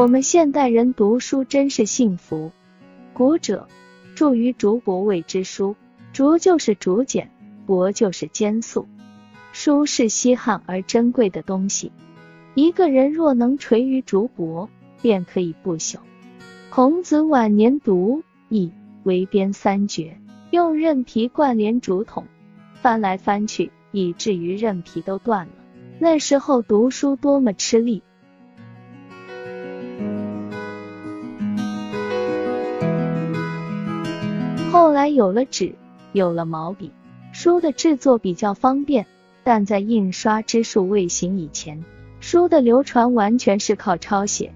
我们现代人读书真是幸福。古者著于竹帛谓之书，竹就是竹简，帛就是笺素。书是稀罕而珍贵的东西，一个人若能垂于竹帛，便可以不朽。孔子晚年读易，为编三绝，用韧皮贯连竹筒，翻来翻去，以至于韧皮都断了。那时候读书多么吃力！来有了纸，有了毛笔，书的制作比较方便。但在印刷之术未行以前，书的流传完全是靠抄写。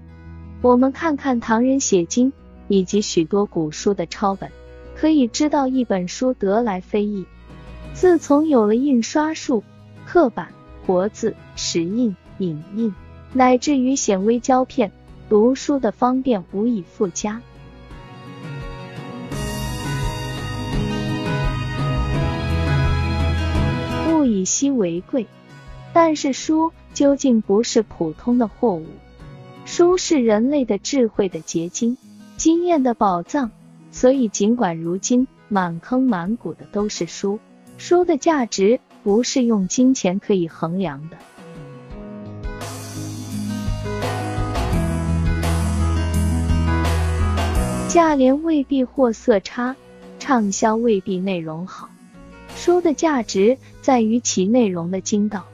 我们看看唐人写经以及许多古书的抄本，可以知道一本书得来非易。自从有了印刷术、刻板、活字、石印、影印，乃至于显微胶片，读书的方便无以复加。以稀为贵，但是书究竟不是普通的货物，书是人类的智慧的结晶，经验的宝藏。所以，尽管如今满坑满谷的都是书，书的价值不是用金钱可以衡量的。价廉未必货色差，畅销未必内容好。书的价值在于其内容的精到。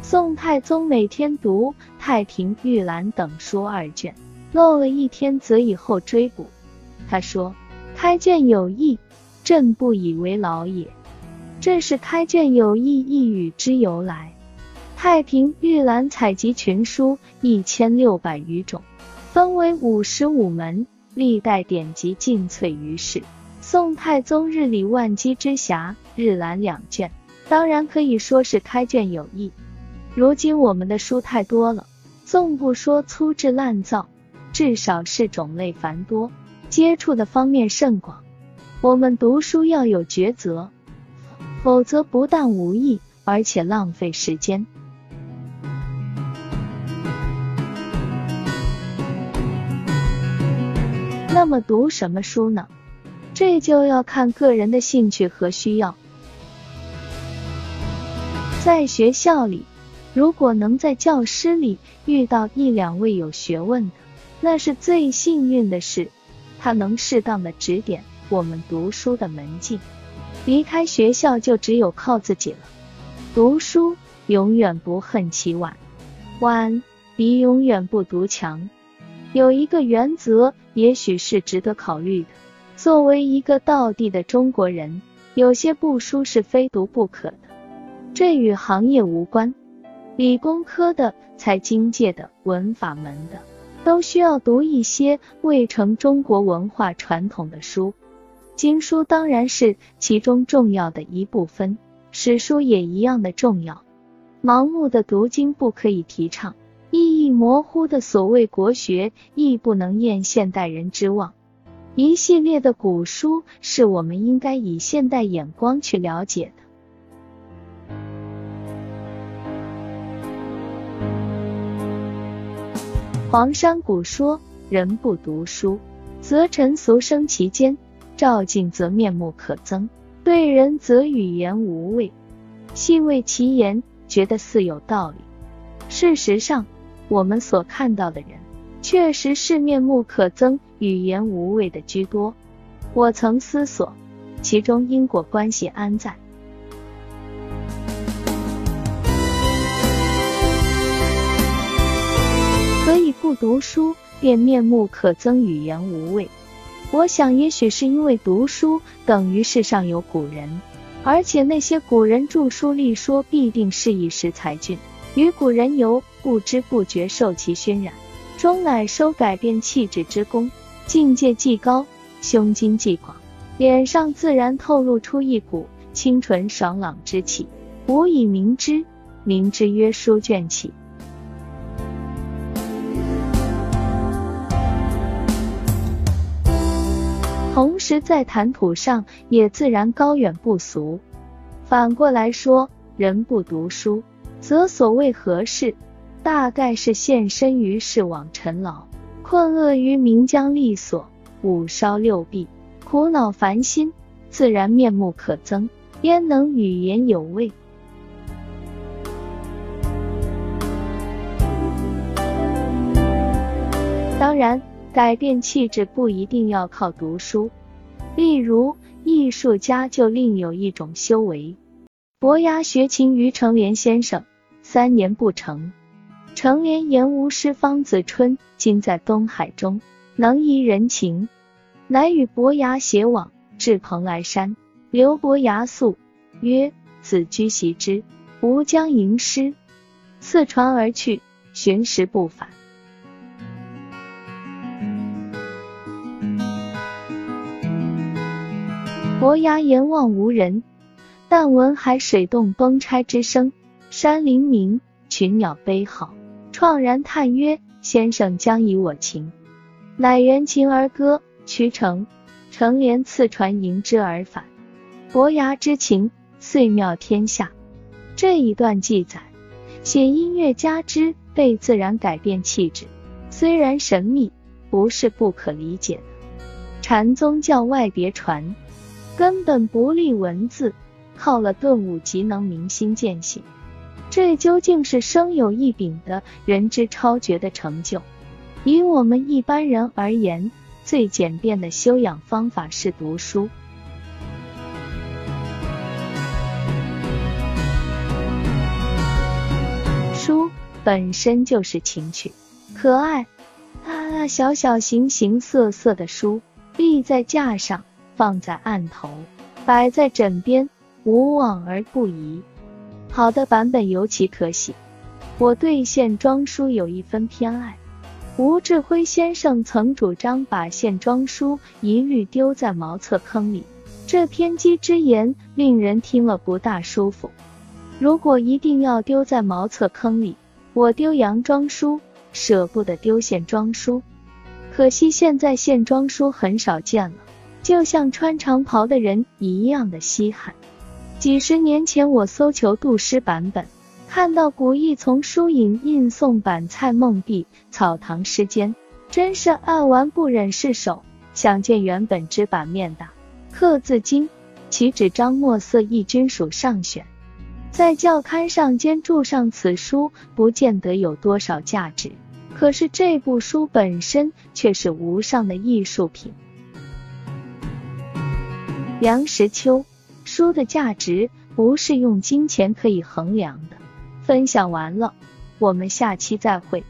宋太宗每天读《太平御览》等书二卷，漏了一天则以后追补。他说：“开卷有益，朕不以为劳也。”这是“开卷有益”一语之由来。《太平御览》采集群书一千六百余种，分为五十五门，历代典籍尽萃于世。宋太宗日理万机之暇，日览两卷，当然可以说是开卷有益。如今我们的书太多了，纵不说粗制滥造，至少是种类繁多，接触的方面甚广。我们读书要有抉择，否则不但无益，而且浪费时间。那么读什么书呢？这就要看个人的兴趣和需要。在学校里，如果能在教师里遇到一两位有学问的，那是最幸运的事。他能适当的指点我们读书的门径。离开学校就只有靠自己了。读书永远不恨其晚，晚比永远不读强。有一个原则，也许是值得考虑的。作为一个道地的中国人，有些部书是非读不可的。这与行业无关，理工科的、财经界的、文法门的，都需要读一些未成中国文化传统的书。经书当然是其中重要的一部分，史书也一样的重要。盲目的读经不可以提倡，意义模糊的所谓国学亦不能验现代人之望。一系列的古书是我们应该以现代眼光去了解的。黄山谷说：“人不读书，则尘俗生其间；照镜则面目可憎，对人则语言无味。”细味其言，觉得似有道理。事实上，我们所看到的人。确实是面目可憎、语言无味的居多。我曾思索其中因果关系安在。何以不读书便面目可憎、语言无味？我想，也许是因为读书等于世上有古人，而且那些古人著书立说，必定是一时才俊。与古人游，不知不觉受其熏染。终乃收改变气质之功，境界既高，胸襟既广，脸上自然透露出一股清纯爽朗之气。吾以明之，名之曰书卷气。同时在谈吐上也自然高远不俗。反过来说，人不读书，则所谓何事？大概是献身于世往尘劳，困厄于岷江利所，五烧六弊，苦恼烦心，自然面目可憎，焉能语言有味？当然，改变气质不一定要靠读书，例如艺术家就另有一种修为。伯牙学琴于成莲先生，三年不成。成莲言吾师方子春，今在东海中，能怡人情，乃与伯牙偕往，至蓬莱山，留伯牙宿，曰：“子居席之，吾将吟诗。”次船而去，寻时不返。伯牙言望无人，但闻海水动，崩拆之声，山林鸣，群鸟悲号。怆然叹曰：“先生将以我情。”乃援琴而歌，曲成。成连次传迎之而返。伯牙之情，遂妙天下。这一段记载，写音乐家之被自然改变气质，虽然神秘，不是不可理解的。禅宗教外别传，根本不立文字，靠了顿悟即能明心见性。这究竟是生有异禀的人之超绝的成就。以我们一般人而言，最简便的修养方法是读书。书本身就是情趣、可爱，大大小小、形形色色的书，立在架上，放在案头，摆在枕边，无往而不宜。好的版本尤其可喜。我对线装书有一分偏爱。吴志辉先生曾主张把线装书一律丢在茅厕坑里，这偏激之言令人听了不大舒服。如果一定要丢在茅厕坑里，我丢洋装书，舍不得丢线装书。可惜现在线装书很少见了，就像穿长袍的人一样的稀罕。几十年前，我搜求杜诗版本，看到古意从书影印宋版蔡梦碧《草堂诗间》，真是爱玩不忍释手。想见原本之版面的，刻字精，其纸张墨色亦均属上选。在教刊上兼注上此书，不见得有多少价值，可是这部书本身却是无上的艺术品。梁实秋。书的价值不是用金钱可以衡量的。分享完了，我们下期再会。